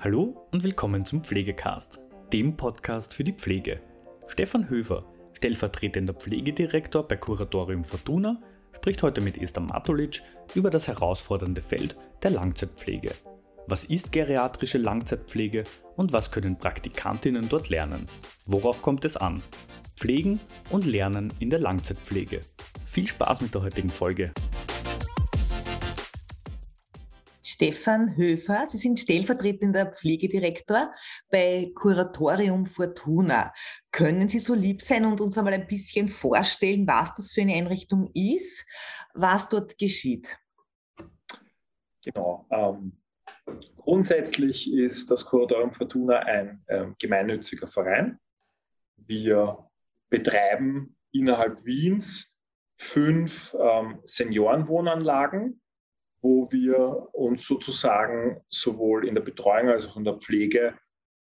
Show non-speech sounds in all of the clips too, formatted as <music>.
Hallo und willkommen zum Pflegecast, dem Podcast für die Pflege. Stefan Höfer, stellvertretender Pflegedirektor bei Kuratorium Fortuna, spricht heute mit Esther Matulic über das herausfordernde Feld der Langzeitpflege. Was ist geriatrische Langzeitpflege und was können Praktikantinnen dort lernen? Worauf kommt es an? Pflegen und Lernen in der Langzeitpflege. Viel Spaß mit der heutigen Folge. Stefan Höfer. Sie sind stellvertretender Pflegedirektor bei Kuratorium Fortuna. Können Sie so lieb sein und uns einmal ein bisschen vorstellen, was das für eine Einrichtung ist, was dort geschieht? Genau. Ähm, grundsätzlich ist das Kuratorium Fortuna ein ähm, gemeinnütziger Verein. Wir betreiben innerhalb Wiens fünf ähm, Seniorenwohnanlagen wo wir uns sozusagen sowohl in der Betreuung als auch in der Pflege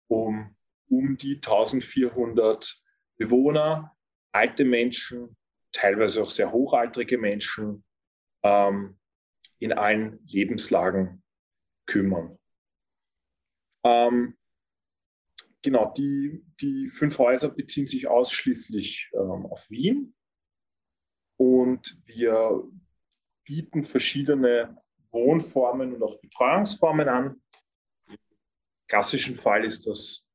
um, um die 1400 Bewohner, alte Menschen, teilweise auch sehr hochaltrige Menschen ähm, in allen Lebenslagen kümmern. Ähm, genau, die, die fünf Häuser beziehen sich ausschließlich ähm, auf Wien und wir bieten verschiedene Wohnformen und auch Betreuungsformen an. Im klassischen Fall ist das,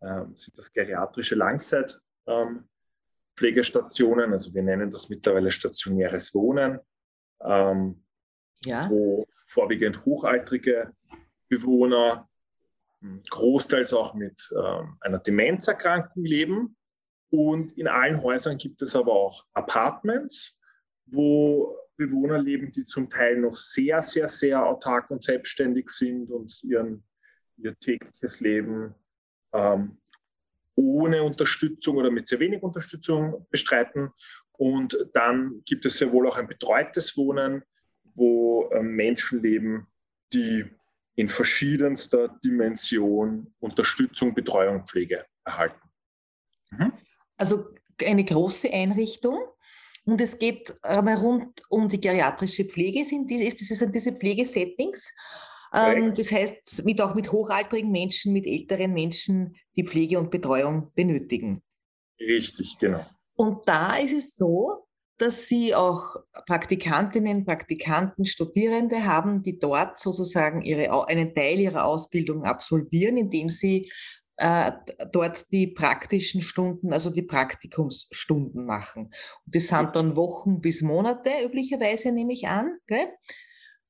äh, sind das geriatrische Langzeitpflegestationen, ähm, also wir nennen das mittlerweile stationäres Wohnen, ähm, ja. wo vorwiegend hochaltrige Bewohner hm, großteils auch mit ähm, einer Demenzerkrankung leben. Und in allen Häusern gibt es aber auch Apartments, wo Bewohner leben, die zum Teil noch sehr, sehr, sehr autark und selbstständig sind und ihren, ihr tägliches Leben ähm, ohne Unterstützung oder mit sehr wenig Unterstützung bestreiten. Und dann gibt es sehr wohl auch ein betreutes Wohnen, wo ähm, Menschen leben, die in verschiedenster Dimension Unterstützung, Betreuung, Pflege erhalten. Mhm. Also eine große Einrichtung. Und es geht einmal rund um die geriatrische Pflege, sind diese, ist, sind diese Pflegesettings. Ähm, das heißt, mit, auch mit hochaltrigen Menschen, mit älteren Menschen, die Pflege und Betreuung benötigen. Richtig, genau. Und da ist es so, dass Sie auch Praktikantinnen, Praktikanten, Studierende haben, die dort sozusagen ihre, einen Teil ihrer Ausbildung absolvieren, indem sie äh, dort die praktischen Stunden, also die Praktikumsstunden machen. Und das sind dann Wochen bis Monate üblicherweise, nehme ich an. Gell?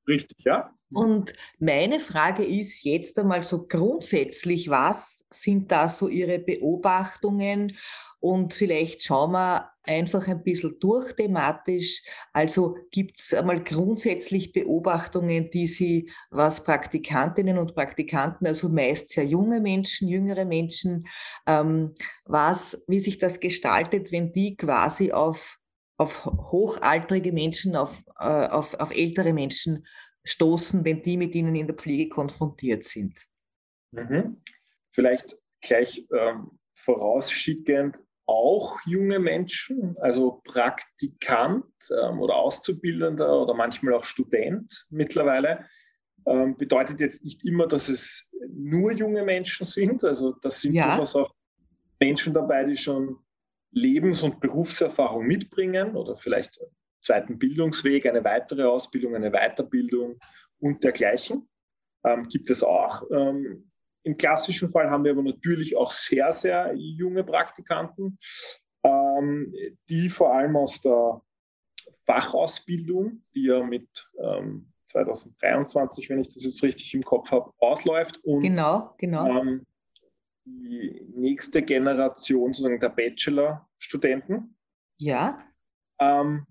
Richtig, ja. Und meine Frage ist jetzt einmal so grundsätzlich, was sind da so Ihre Beobachtungen und vielleicht schauen wir einfach ein bisschen durch thematisch. Also gibt es einmal grundsätzlich Beobachtungen, die Sie, was Praktikantinnen und Praktikanten, also meist sehr junge Menschen, jüngere Menschen, ähm, was, wie sich das gestaltet, wenn die quasi auf, auf hochaltrige Menschen, auf, äh, auf, auf ältere Menschen stoßen, wenn die mit ihnen in der Pflege konfrontiert sind? Mhm. Vielleicht gleich ähm, vorausschickend, auch junge Menschen, also Praktikant ähm, oder Auszubildender oder manchmal auch Student mittlerweile. Ähm, bedeutet jetzt nicht immer, dass es nur junge Menschen sind. Also das sind ja. durchaus auch Menschen dabei, die schon Lebens- und Berufserfahrung mitbringen oder vielleicht zweiten Bildungsweg, eine weitere Ausbildung, eine Weiterbildung und dergleichen. Ähm, gibt es auch. Ähm, im klassischen Fall haben wir aber natürlich auch sehr, sehr junge Praktikanten, ähm, die vor allem aus der Fachausbildung, die ja mit ähm, 2023, wenn ich das jetzt richtig im Kopf habe, ausläuft. Und, genau, genau. Ähm, die nächste Generation sozusagen der Bachelor-Studenten. Ja. Ähm,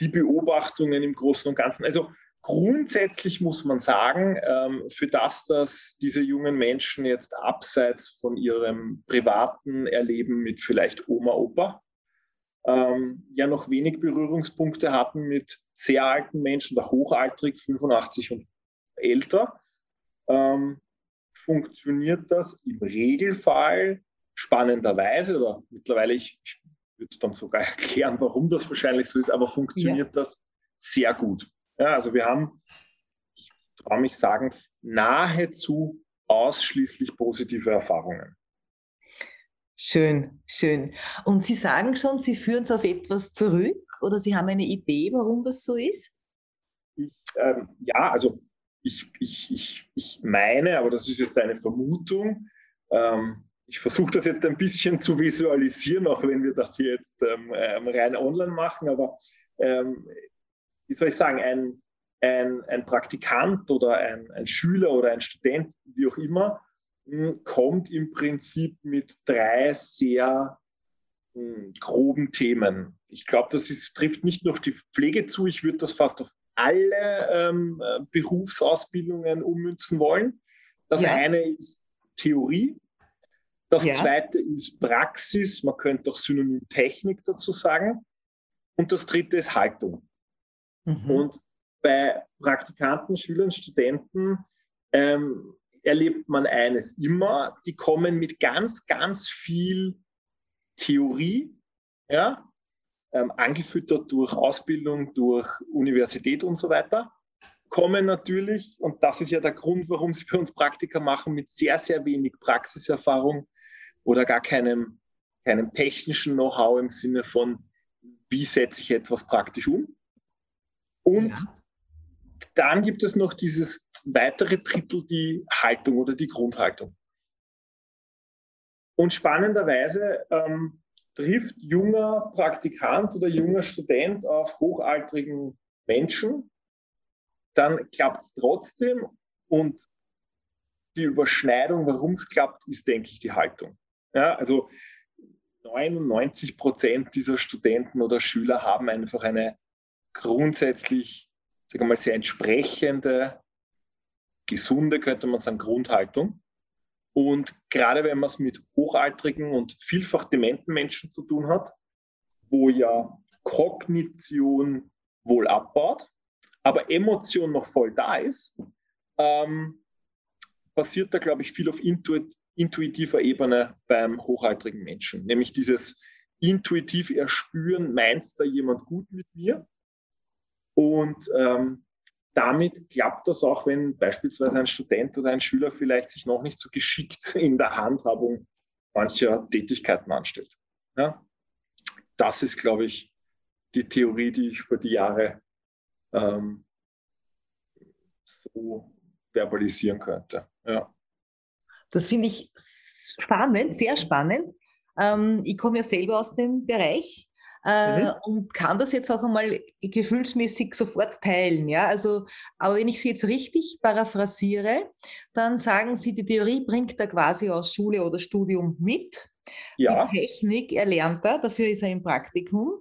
die Beobachtungen im Großen und Ganzen. Also Grundsätzlich muss man sagen, ähm, für das, dass diese jungen Menschen jetzt abseits von ihrem privaten Erleben mit vielleicht Oma, Opa ähm, ja noch wenig Berührungspunkte hatten mit sehr alten Menschen, da hochaltrig, 85 und älter, ähm, funktioniert das im Regelfall spannenderweise oder mittlerweile, ich, ich würde dann sogar <laughs> erklären, warum das wahrscheinlich so ist, aber funktioniert ja. das sehr gut. Ja, also wir haben, ich traue mich sagen, nahezu ausschließlich positive Erfahrungen. Schön, schön. Und Sie sagen schon, Sie führen es auf etwas zurück oder Sie haben eine Idee, warum das so ist? Ich, ähm, ja, also ich, ich, ich, ich meine, aber das ist jetzt eine Vermutung, ähm, ich versuche das jetzt ein bisschen zu visualisieren, auch wenn wir das hier jetzt ähm, ähm rein online machen, aber ähm, wie soll ich sagen, ein, ein, ein Praktikant oder ein, ein Schüler oder ein Student, wie auch immer, kommt im Prinzip mit drei sehr groben Themen. Ich glaube, das ist, trifft nicht nur auf die Pflege zu, ich würde das fast auf alle ähm, Berufsausbildungen ummünzen wollen. Das ja. eine ist Theorie, das ja. zweite ist Praxis, man könnte auch Synonym Technik dazu sagen. Und das dritte ist Haltung. Mhm. Und bei Praktikanten, Schülern, Studenten ähm, erlebt man eines immer, die kommen mit ganz, ganz viel Theorie, ja, ähm, angefüttert durch Ausbildung, durch Universität und so weiter, kommen natürlich, und das ist ja der Grund, warum sie bei uns Praktika machen, mit sehr, sehr wenig Praxiserfahrung oder gar keinem, keinem technischen Know-how im Sinne von, wie setze ich etwas praktisch um. Und ja. dann gibt es noch dieses weitere Drittel, die Haltung oder die Grundhaltung. Und spannenderweise ähm, trifft junger Praktikant oder junger Student auf hochaltrigen Menschen, dann klappt es trotzdem und die Überschneidung, warum es klappt, ist, denke ich, die Haltung. Ja, also 99 Prozent dieser Studenten oder Schüler haben einfach eine grundsätzlich, sagen wir mal, sehr entsprechende, gesunde, könnte man sagen, Grundhaltung. Und gerade wenn man es mit hochaltrigen und vielfach dementen Menschen zu tun hat, wo ja Kognition wohl abbaut, aber Emotion noch voll da ist, ähm, passiert da, glaube ich, viel auf intuit intuitiver Ebene beim hochaltrigen Menschen. Nämlich dieses intuitiv erspüren, meint da jemand gut mit mir? Und ähm, damit klappt das auch, wenn beispielsweise ein Student oder ein Schüler vielleicht sich noch nicht so geschickt in der Handhabung mancher Tätigkeiten anstellt. Ja? Das ist, glaube ich, die Theorie, die ich über die Jahre ähm, so verbalisieren könnte. Ja. Das finde ich spannend, sehr spannend. Ähm, ich komme ja selber aus dem Bereich äh, mhm. und kann das jetzt auch einmal gefühlsmäßig sofort teilen. Ja? Also, aber wenn ich Sie jetzt richtig paraphrasiere, dann sagen Sie, die Theorie bringt er quasi aus Schule oder Studium mit. Ja. Die Technik erlernt er, dafür ist er im Praktikum.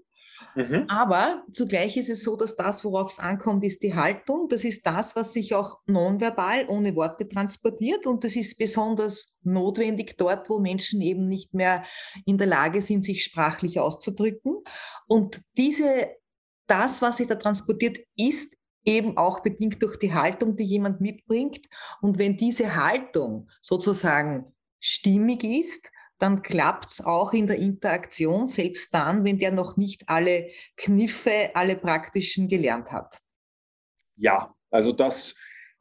Mhm. Aber zugleich ist es so, dass das, worauf es ankommt, ist die Haltung. Das ist das, was sich auch nonverbal ohne Worte transportiert. Und das ist besonders notwendig dort, wo Menschen eben nicht mehr in der Lage sind, sich sprachlich auszudrücken. Und diese, das, was sich da transportiert, ist eben auch bedingt durch die Haltung, die jemand mitbringt. Und wenn diese Haltung sozusagen stimmig ist, dann klappt es auch in der Interaktion, selbst dann, wenn der noch nicht alle Kniffe, alle praktischen gelernt hat. Ja, also das,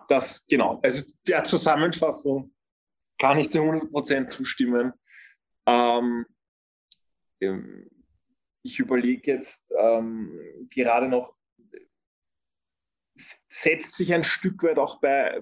das genau. Also der Zusammenfassung kann ich zu 100% zustimmen. Ähm, ähm, ich überlege jetzt ähm, gerade noch, setzt sich ein Stück weit auch bei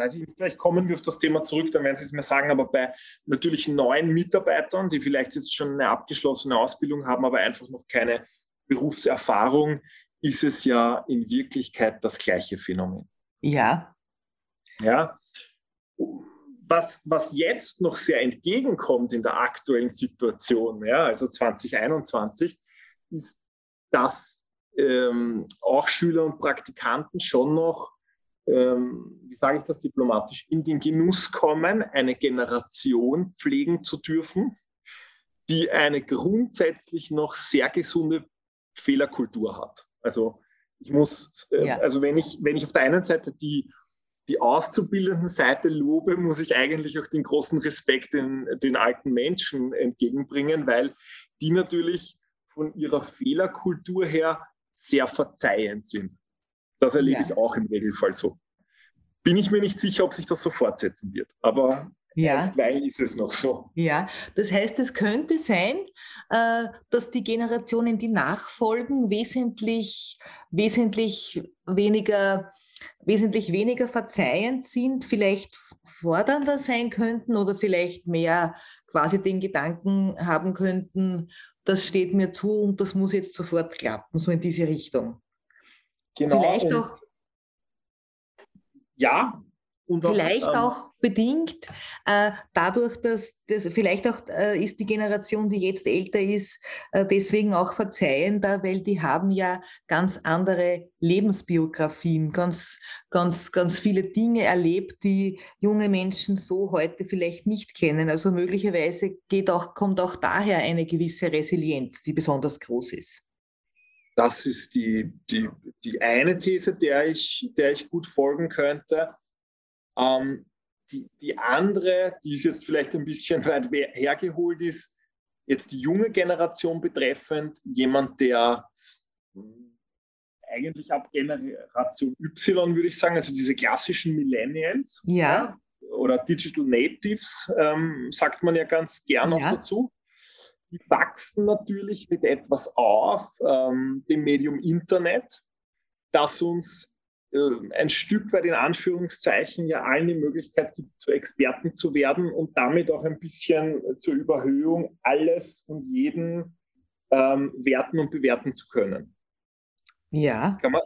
weiß ich nicht, vielleicht kommen wir auf das Thema zurück, dann werden Sie es mir sagen, aber bei natürlich neuen Mitarbeitern, die vielleicht jetzt schon eine abgeschlossene Ausbildung haben, aber einfach noch keine Berufserfahrung, ist es ja in Wirklichkeit das gleiche Phänomen. Ja. Ja. Was, was jetzt noch sehr entgegenkommt in der aktuellen Situation, ja, also 2021, ist, dass ähm, auch Schüler und Praktikanten schon noch ähm, wie sage ich das diplomatisch, in den Genuss kommen, eine Generation pflegen zu dürfen, die eine grundsätzlich noch sehr gesunde Fehlerkultur hat. Also ich muss, äh, ja. also wenn ich, wenn ich auf der einen Seite die, die auszubildenden Seite lobe, muss ich eigentlich auch den großen Respekt den, den alten Menschen entgegenbringen, weil die natürlich von ihrer Fehlerkultur her sehr verzeihend sind. Das erlebe ja. ich auch im Regelfall so. bin ich mir nicht sicher, ob sich das so fortsetzen wird. Aber ja. Erstweilen ist es noch so. Ja, das heißt, es könnte sein, äh, dass die Generationen, die nachfolgen, wesentlich, wesentlich weniger, wesentlich weniger verzeihend sind, vielleicht fordernder sein könnten oder vielleicht mehr quasi den Gedanken haben könnten, das steht mir zu und das muss jetzt sofort klappen, so in diese Richtung. Genau. Vielleicht auch. Ja, und vielleicht auch, ähm, auch bedingt äh, dadurch, dass das, vielleicht auch äh, ist die Generation, die jetzt älter ist, äh, deswegen auch verzeihender, weil die haben ja ganz andere Lebensbiografien, ganz, ganz, ganz viele Dinge erlebt, die junge Menschen so heute vielleicht nicht kennen. Also möglicherweise geht auch, kommt auch daher eine gewisse Resilienz, die besonders groß ist. Das ist die, die, die eine These, der ich, der ich gut folgen könnte. Ähm, die, die andere, die ist jetzt vielleicht ein bisschen <laughs> weit hergeholt ist, jetzt die junge Generation betreffend, jemand, der eigentlich ab Generation Y, würde ich sagen, also diese klassischen Millennials ja. ja oder Digital Natives, ähm, sagt man ja ganz gern ja. auch dazu. Die wachsen natürlich mit etwas auf, ähm, dem Medium Internet, das uns äh, ein Stück weit in Anführungszeichen ja allen die Möglichkeit gibt, zu Experten zu werden und damit auch ein bisschen zur Überhöhung alles und jeden ähm, werten und bewerten zu können. Ja. Man,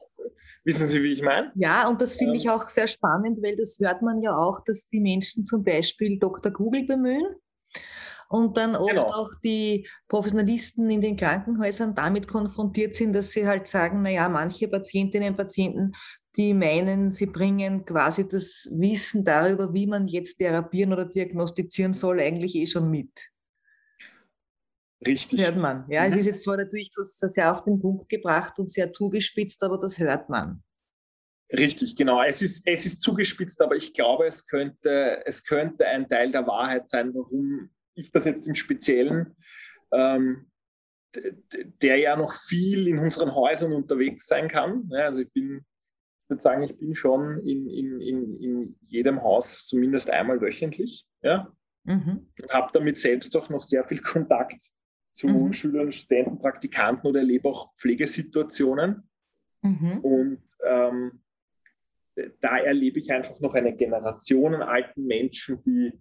wissen Sie, wie ich meine? Ja, und das finde ähm, ich auch sehr spannend, weil das hört man ja auch, dass die Menschen zum Beispiel Dr. Google bemühen und dann oft genau. auch die Professionalisten in den Krankenhäusern damit konfrontiert sind, dass sie halt sagen, naja, manche Patientinnen und Patienten die meinen, sie bringen quasi das Wissen darüber, wie man jetzt therapieren oder diagnostizieren soll, eigentlich eh schon mit. Richtig. Hört man. Ja, mhm. es ist jetzt zwar natürlich so sehr auf den Punkt gebracht und sehr zugespitzt, aber das hört man. Richtig, genau. Es ist, es ist zugespitzt, aber ich glaube, es könnte, es könnte ein Teil der Wahrheit sein, warum ich das jetzt im Speziellen, ähm, der ja noch viel in unseren Häusern unterwegs sein kann. Ja, also ich bin ich würde sagen, ich bin schon in, in, in, in jedem Haus zumindest einmal wöchentlich. Ja? Mhm. Und habe damit selbst auch noch sehr viel Kontakt zu mhm. Schülern, Studenten, Praktikanten oder erlebe auch Pflegesituationen. Mhm. Und ähm, da erlebe ich einfach noch eine Generation an alten Menschen, die,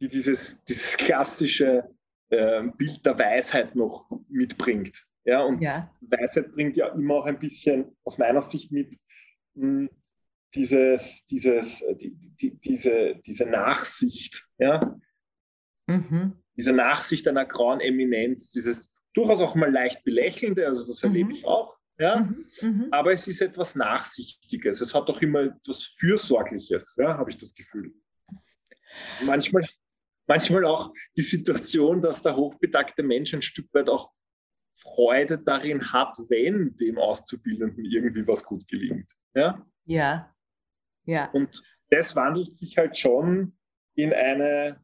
die dieses, dieses klassische äh, Bild der Weisheit noch mitbringt. Ja, und ja. Weisheit bringt ja immer auch ein bisschen aus meiner Sicht mit, dieses, dieses, äh, die, die, diese, diese Nachsicht, ja? Mhm. diese Nachsicht einer grauen Eminenz, dieses durchaus auch mal leicht belächelnde, also das mhm. erlebe ich auch, ja? Mhm. mhm. aber es ist etwas Nachsichtiges, es hat auch immer etwas Fürsorgliches, ja? habe ich das Gefühl. Manchmal, manchmal auch die Situation, dass der hochbetagte Mensch ein Stück weit auch Freude darin hat, wenn dem Auszubildenden irgendwie was gut gelingt. Ja. Ja. ja. Und das wandelt sich halt schon in eine,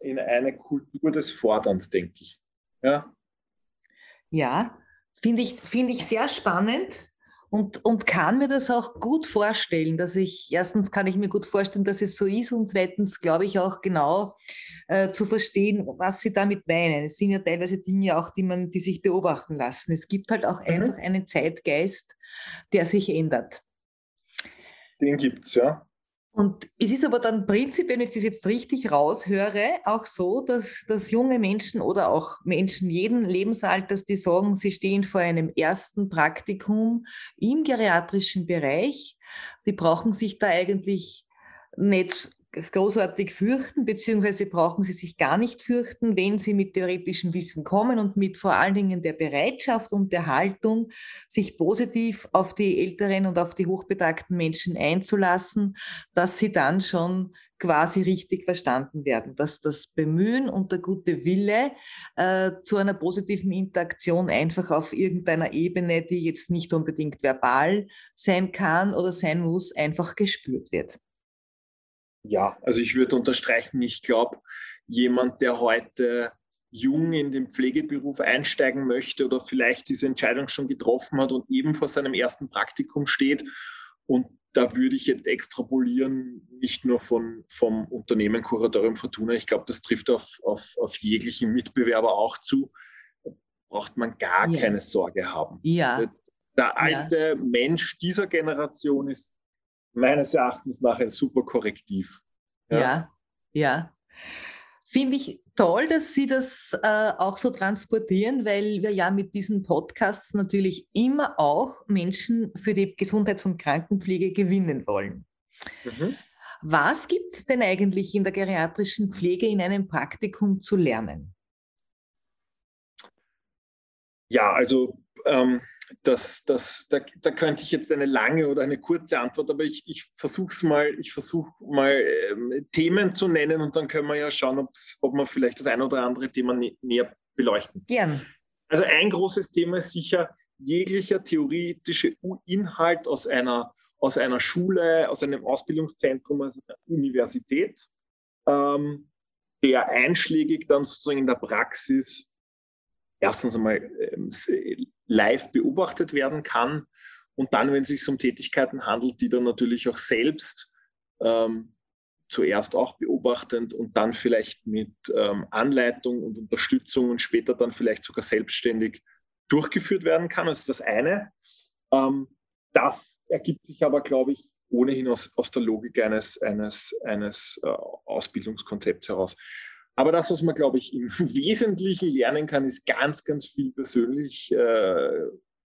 in eine Kultur des Forderns, denke ich. Ja. Ja, finde ich, find ich sehr spannend und, und kann mir das auch gut vorstellen, dass ich, erstens kann ich mir gut vorstellen, dass es so ist und zweitens glaube ich auch genau äh, zu verstehen, was sie damit meinen. Es sind ja teilweise Dinge auch, die man, die sich beobachten lassen. Es gibt halt auch mhm. einfach einen Zeitgeist, der sich ändert. Den gibt es, ja. Und es ist aber dann prinzipiell, wenn ich das jetzt richtig raushöre, auch so, dass, dass junge Menschen oder auch Menschen jeden Lebensalters, die sagen, sie stehen vor einem ersten Praktikum im geriatrischen Bereich, die brauchen sich da eigentlich nicht großartig fürchten, beziehungsweise brauchen sie sich gar nicht fürchten, wenn sie mit theoretischem Wissen kommen und mit vor allen Dingen der Bereitschaft und der Haltung, sich positiv auf die älteren und auf die hochbetagten Menschen einzulassen, dass sie dann schon quasi richtig verstanden werden, dass das Bemühen und der gute Wille äh, zu einer positiven Interaktion einfach auf irgendeiner Ebene, die jetzt nicht unbedingt verbal sein kann oder sein muss, einfach gespürt wird. Ja, also ich würde unterstreichen, ich glaube, jemand, der heute jung in den Pflegeberuf einsteigen möchte oder vielleicht diese Entscheidung schon getroffen hat und eben vor seinem ersten Praktikum steht und da würde ich jetzt extrapolieren, nicht nur von, vom Unternehmen Kuratorium Fortuna, ich glaube, das trifft auf, auf, auf jeglichen Mitbewerber auch zu, braucht man gar ja. keine Sorge haben. Ja. Der alte ja. Mensch dieser Generation ist meines Erachtens nach ein super Korrektiv. Ja, ja. ja. Finde ich toll, dass Sie das äh, auch so transportieren, weil wir ja mit diesen Podcasts natürlich immer auch Menschen für die Gesundheits- und Krankenpflege gewinnen wollen. Mhm. Was gibt es denn eigentlich in der geriatrischen Pflege in einem Praktikum zu lernen? Ja, also ähm, das, das, da, da, könnte ich jetzt eine lange oder eine kurze Antwort, aber ich, ich versuche es mal, ich versuche mal ähm, Themen zu nennen und dann können wir ja schauen, ob wir vielleicht das eine oder andere Thema nä näher beleuchten. Gern. Also ein großes Thema ist sicher jeglicher theoretische Inhalt aus einer, aus einer Schule, aus einem Ausbildungszentrum, also einer Universität, ähm, der einschlägig dann sozusagen in der Praxis erstens einmal ähm, live beobachtet werden kann und dann, wenn es sich um Tätigkeiten handelt, die dann natürlich auch selbst ähm, zuerst auch beobachtend und dann vielleicht mit ähm, Anleitung und Unterstützung und später dann vielleicht sogar selbstständig durchgeführt werden kann. Das ist das eine. Ähm, das ergibt sich aber, glaube ich, ohnehin aus, aus der Logik eines, eines, eines äh, Ausbildungskonzepts heraus. Aber das, was man, glaube ich, im <laughs> Wesentlichen lernen kann, ist ganz, ganz viel persönlich, äh,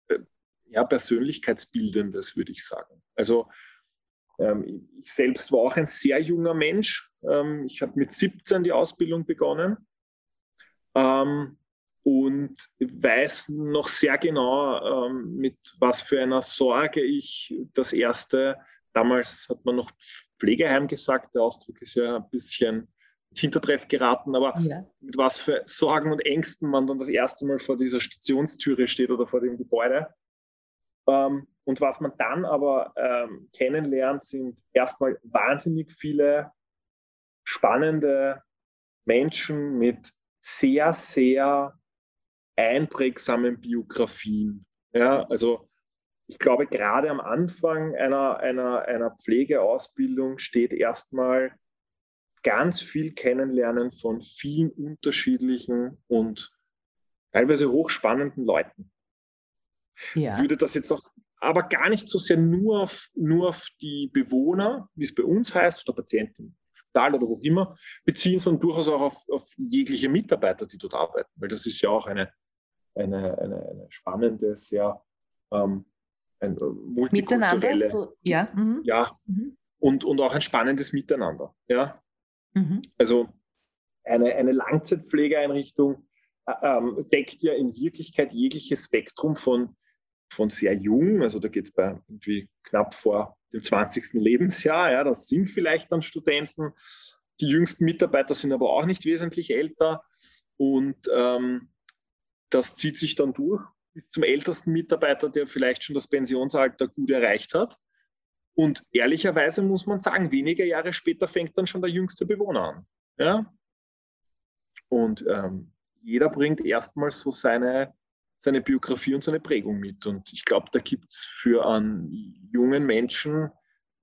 äh, ja, Persönlichkeitsbildendes, würde ich sagen. Also ähm, ich selbst war auch ein sehr junger Mensch. Ähm, ich habe mit 17 die Ausbildung begonnen ähm, und weiß noch sehr genau, ähm, mit was für einer Sorge ich das erste, damals hat man noch Pflegeheim gesagt, der Ausdruck ist ja ein bisschen Hintertreff geraten, aber ja. mit was für Sorgen und Ängsten man dann das erste Mal vor dieser Stationstüre steht oder vor dem Gebäude. Ähm, und was man dann aber ähm, kennenlernt, sind erstmal wahnsinnig viele spannende Menschen mit sehr, sehr einprägsamen Biografien. Ja, also ich glaube, gerade am Anfang einer, einer, einer Pflegeausbildung steht erstmal ganz viel kennenlernen von vielen unterschiedlichen und teilweise hochspannenden Leuten. Ja. Würde das jetzt auch aber gar nicht so sehr nur auf, nur auf die Bewohner, wie es bei uns heißt, oder Patienten im Spital oder wo immer, beziehen, sondern durchaus auch auf, auf jegliche Mitarbeiter, die dort arbeiten. Weil das ist ja auch eine, eine, eine, eine spannende, sehr ähm, ein, äh, Miteinander, so, ja. Mhm. ja. Mhm. Und, und auch ein spannendes Miteinander. Ja? Mhm. Also eine, eine Langzeitpflegeeinrichtung äh, ähm, deckt ja in Wirklichkeit jegliches Spektrum von, von sehr jung, also da geht es bei irgendwie knapp vor dem 20. Lebensjahr, ja, das sind vielleicht dann Studenten. Die jüngsten Mitarbeiter sind aber auch nicht wesentlich älter und ähm, das zieht sich dann durch bis zum ältesten Mitarbeiter, der vielleicht schon das Pensionsalter gut erreicht hat. Und ehrlicherweise muss man sagen, wenige Jahre später fängt dann schon der jüngste Bewohner an. Ja? Und ähm, jeder bringt erstmal so seine, seine Biografie und seine Prägung mit. Und ich glaube, da gibt es für einen jungen Menschen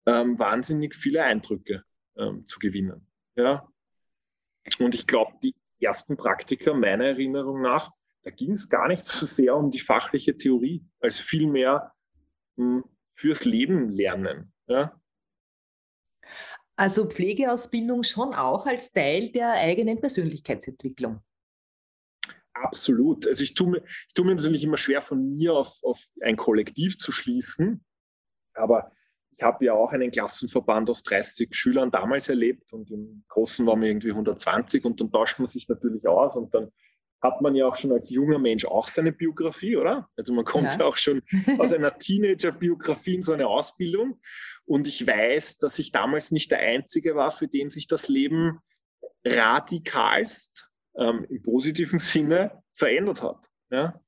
ähm, wahnsinnig viele Eindrücke ähm, zu gewinnen. Ja? Und ich glaube, die ersten Praktiker, meiner Erinnerung nach, da ging es gar nicht so sehr um die fachliche Theorie, als vielmehr hm, fürs Leben lernen. Ja? Also Pflegeausbildung schon auch als Teil der eigenen Persönlichkeitsentwicklung. Absolut. Also ich tue mir, ich tue mir natürlich immer schwer, von mir auf, auf ein Kollektiv zu schließen. Aber ich habe ja auch einen Klassenverband aus 30 Schülern damals erlebt und im Großen waren wir irgendwie 120 und dann tauscht man sich natürlich aus und dann hat man ja auch schon als junger Mensch auch seine Biografie, oder? Also man kommt ja, ja auch schon aus einer Teenager-Biografie in so eine Ausbildung. Und ich weiß, dass ich damals nicht der Einzige war, für den sich das Leben radikalst ähm, im positiven Sinne verändert hat. Ja?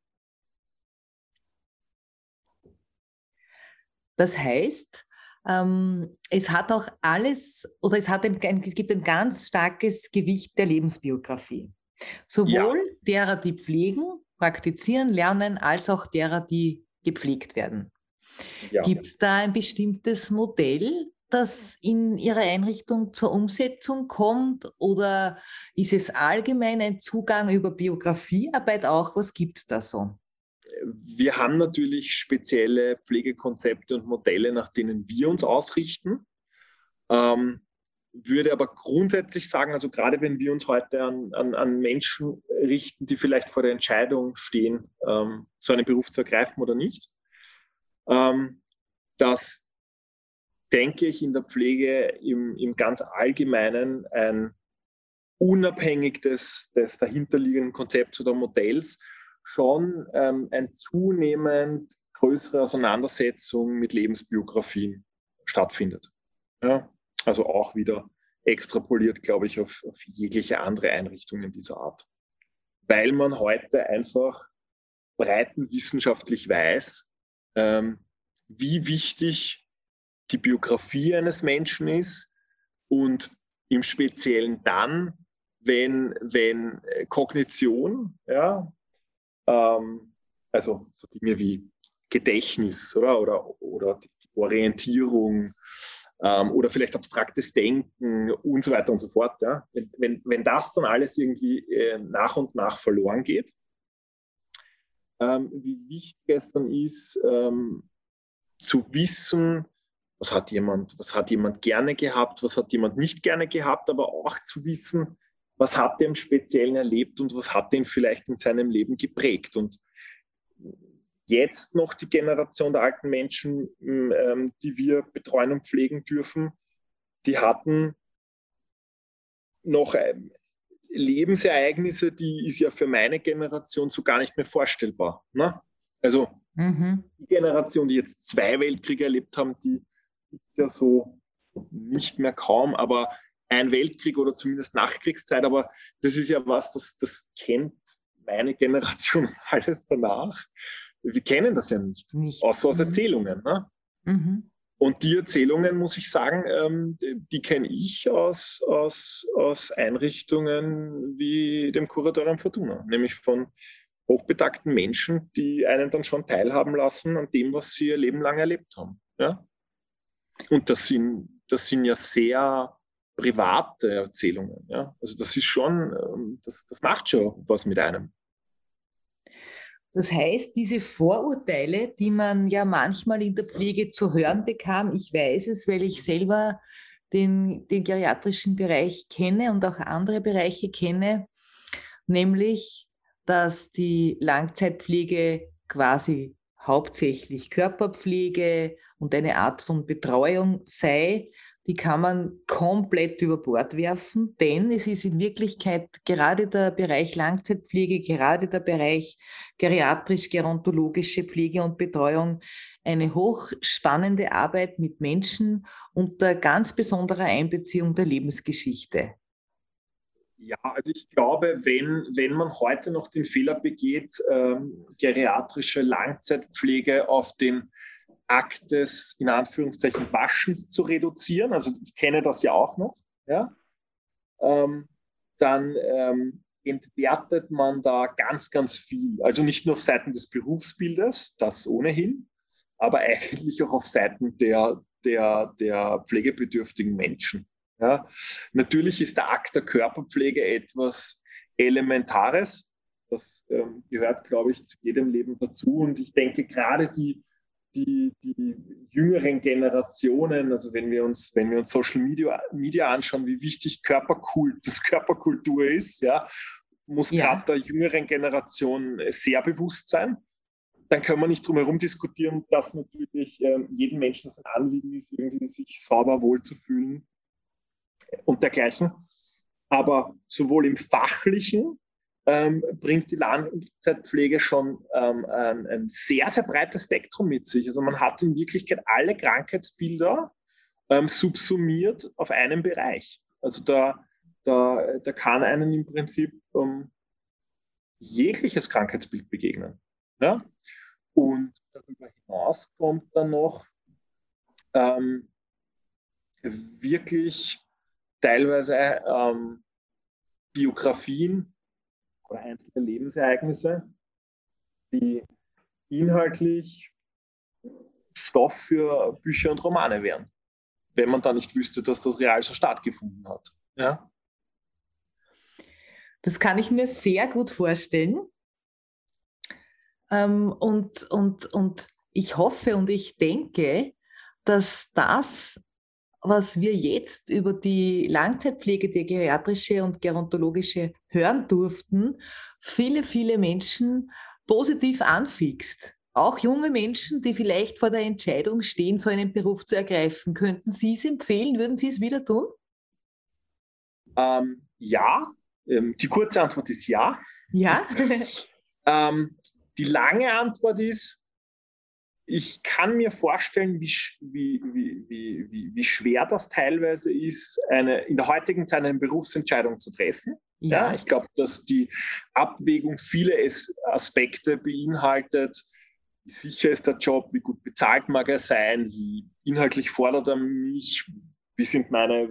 Das heißt, ähm, es hat auch alles oder es, hat ein, es gibt ein ganz starkes Gewicht der Lebensbiografie. Sowohl ja. derer, die pflegen, praktizieren, lernen, als auch derer, die gepflegt werden. Ja. Gibt es da ein bestimmtes Modell, das in Ihrer Einrichtung zur Umsetzung kommt? Oder ist es allgemein ein Zugang über Biografiearbeit auch? Was gibt es da so? Wir haben natürlich spezielle Pflegekonzepte und Modelle, nach denen wir uns ausrichten. Ähm, würde aber grundsätzlich sagen, also gerade wenn wir uns heute an, an, an Menschen richten, die vielleicht vor der Entscheidung stehen, ähm, so einen Beruf zu ergreifen oder nicht, ähm, dass, denke ich, in der Pflege im, im ganz Allgemeinen ein unabhängig des, des dahinterliegenden Konzepts oder Modells schon ähm, ein zunehmend größere Auseinandersetzung mit Lebensbiografien stattfindet. Ja, also auch wieder extrapoliert, glaube ich, auf, auf jegliche andere Einrichtungen dieser Art. Weil man heute einfach breitenwissenschaftlich weiß, ähm, wie wichtig die Biografie eines Menschen ist und im Speziellen dann, wenn, wenn äh, Kognition, ja, ähm, also so Dinge wie Gedächtnis oder, oder, oder Orientierung, ähm, oder vielleicht abstraktes Denken und so weiter und so fort. Ja? Wenn, wenn, wenn das dann alles irgendwie äh, nach und nach verloren geht, ähm, wie wichtig es dann ist, ähm, zu wissen, was hat jemand, was hat jemand gerne gehabt, was hat jemand nicht gerne gehabt, aber auch zu wissen, was hat er im Speziellen erlebt und was hat ihn vielleicht in seinem Leben geprägt. Und jetzt noch die Generation der alten Menschen, ähm, die wir betreuen und pflegen dürfen, die hatten noch ähm, Lebensereignisse, die ist ja für meine Generation so gar nicht mehr vorstellbar. Ne? Also mhm. die Generation, die jetzt zwei Weltkriege erlebt haben, die ist ja so nicht mehr kaum, aber ein Weltkrieg oder zumindest Nachkriegszeit, aber das ist ja was, das, das kennt meine Generation <laughs> alles danach wir kennen das ja nicht, nicht. außer aus mhm. Erzählungen. Ne? Mhm. Und die Erzählungen, muss ich sagen, ähm, die, die kenne ich aus, aus, aus Einrichtungen wie dem Kuratorium Fortuna, nämlich von hochbetagten Menschen, die einen dann schon teilhaben lassen an dem, was sie ihr Leben lang erlebt haben. Ja? Und das sind, das sind ja sehr private Erzählungen. Ja? Also das ist schon, ähm, das, das macht schon was mit einem. Das heißt, diese Vorurteile, die man ja manchmal in der Pflege zu hören bekam, ich weiß es, weil ich selber den, den geriatrischen Bereich kenne und auch andere Bereiche kenne, nämlich, dass die Langzeitpflege quasi hauptsächlich Körperpflege und eine Art von Betreuung sei, die kann man komplett über Bord werfen, denn es ist in Wirklichkeit gerade der Bereich Langzeitpflege, gerade der Bereich geriatrisch-gerontologische Pflege und Betreuung eine hochspannende Arbeit mit Menschen unter ganz besonderer Einbeziehung der Lebensgeschichte. Ja, also ich glaube, wenn, wenn man heute noch den Fehler begeht, ähm, geriatrische Langzeitpflege auf den Akt des, in Anführungszeichen, Waschens zu reduzieren, also ich kenne das ja auch noch, ja, ähm, dann ähm, entwertet man da ganz, ganz viel. Also nicht nur auf Seiten des Berufsbildes, das ohnehin, aber eigentlich auch auf Seiten der, der, der pflegebedürftigen Menschen. Ja. Natürlich ist der Akt der Körperpflege etwas Elementares. Das ähm, gehört, glaube ich, zu jedem Leben dazu. Und ich denke, gerade die die, die jüngeren Generationen, also wenn wir uns, wenn wir uns Social Media, Media anschauen, wie wichtig Körperkult und <laughs> Körperkultur ist, ja, muss ja. gerade der jüngeren Generation sehr bewusst sein. Dann können wir nicht drum herum diskutieren, dass natürlich ähm, jedem Menschen das ein Anliegen ist, irgendwie sich sauber wohlzufühlen und dergleichen. Aber sowohl im fachlichen ähm, bringt die Langzeitpflege schon ähm, ein, ein, sehr, sehr breites Spektrum mit sich. Also man hat in Wirklichkeit alle Krankheitsbilder ähm, subsumiert auf einem Bereich. Also da, da, da kann einem im Prinzip ähm, jegliches Krankheitsbild begegnen. Ja? Und darüber hinaus kommt dann noch ähm, wirklich teilweise ähm, Biografien oder einzelne Lebensereignisse, die inhaltlich Stoff für Bücher und Romane wären, wenn man da nicht wüsste, dass das real so stattgefunden hat. Ja? Das kann ich mir sehr gut vorstellen. Ähm, und, und, und ich hoffe und ich denke, dass das, was wir jetzt über die Langzeitpflege, die geriatrische und gerontologische hören durften, viele, viele Menschen positiv anfixt. Auch junge Menschen, die vielleicht vor der Entscheidung stehen, so einen Beruf zu ergreifen. Könnten Sie es empfehlen? Würden Sie es wieder tun? Ähm, ja, ähm, die kurze Antwort ist ja. Ja. <laughs> ähm, die lange Antwort ist, ich kann mir vorstellen, wie, wie, wie, wie, wie schwer das teilweise ist, eine, in der heutigen Zeit eine Berufsentscheidung zu treffen. Ja. ja ich glaube, dass die Abwägung viele Aspekte beinhaltet. Wie sicher ist der Job? Wie gut bezahlt mag er sein? Wie inhaltlich fordert er mich? Wie sind meine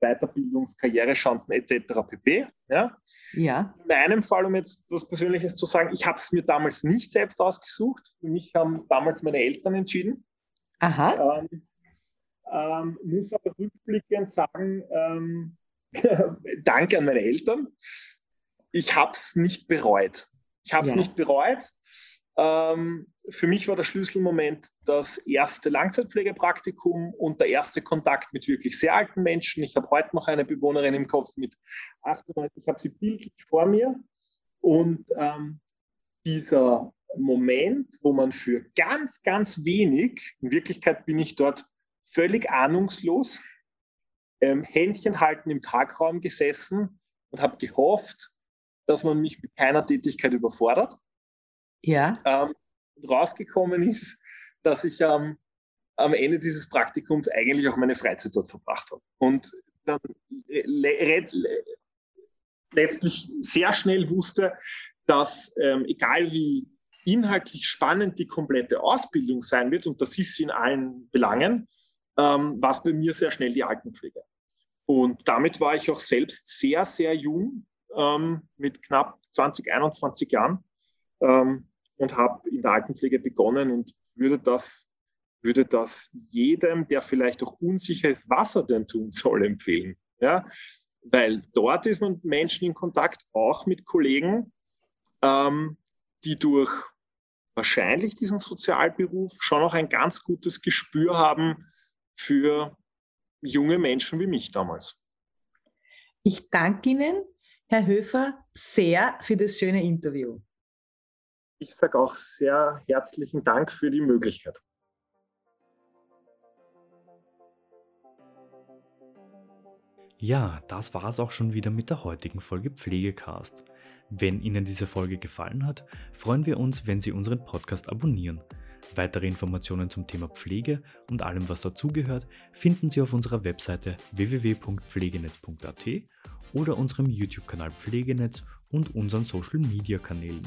Weiterbildungs-, Karrierechancen etc. pp. Ja? Ja. In meinem Fall, um jetzt was Persönliches zu sagen, ich habe es mir damals nicht selbst ausgesucht. Für mich haben damals meine Eltern entschieden. Aha. Ähm, ähm, muss aber rückblickend sagen, ähm, <laughs> danke an meine Eltern. Ich habe es nicht bereut. Ich habe es ja. nicht bereut. Ähm, für mich war der Schlüsselmoment das erste Langzeitpflegepraktikum und der erste Kontakt mit wirklich sehr alten Menschen. Ich habe heute noch eine Bewohnerin im Kopf mit 98, ich habe sie bildlich vor mir. Und ähm, dieser Moment, wo man für ganz, ganz wenig, in Wirklichkeit bin ich dort völlig ahnungslos, ähm, Händchen halten im Tagraum gesessen und habe gehofft, dass man mich mit keiner Tätigkeit überfordert. Ja. Ähm, rausgekommen ist, dass ich ähm, am Ende dieses Praktikums eigentlich auch meine Freizeit dort verbracht habe. Und dann le le letztlich sehr schnell wusste, dass ähm, egal wie inhaltlich spannend die komplette Ausbildung sein wird, und das ist sie in allen Belangen, ähm, war es bei mir sehr schnell die Altenpflege. Und damit war ich auch selbst sehr, sehr jung, ähm, mit knapp 20, 21 Jahren, ähm, und habe in der Altenpflege begonnen und würde das, würde das jedem, der vielleicht auch unsicher ist, was er denn tun soll, empfehlen. Ja? Weil dort ist man Menschen in Kontakt, auch mit Kollegen, ähm, die durch wahrscheinlich diesen Sozialberuf schon auch ein ganz gutes Gespür haben für junge Menschen wie mich damals. Ich danke Ihnen, Herr Höfer, sehr für das schöne Interview. Ich sage auch sehr herzlichen Dank für die Möglichkeit. Ja, das war es auch schon wieder mit der heutigen Folge Pflegecast. Wenn Ihnen diese Folge gefallen hat, freuen wir uns, wenn Sie unseren Podcast abonnieren. Weitere Informationen zum Thema Pflege und allem, was dazugehört, finden Sie auf unserer Webseite www.pflegenetz.at oder unserem YouTube-Kanal Pflegenetz und unseren Social-Media-Kanälen.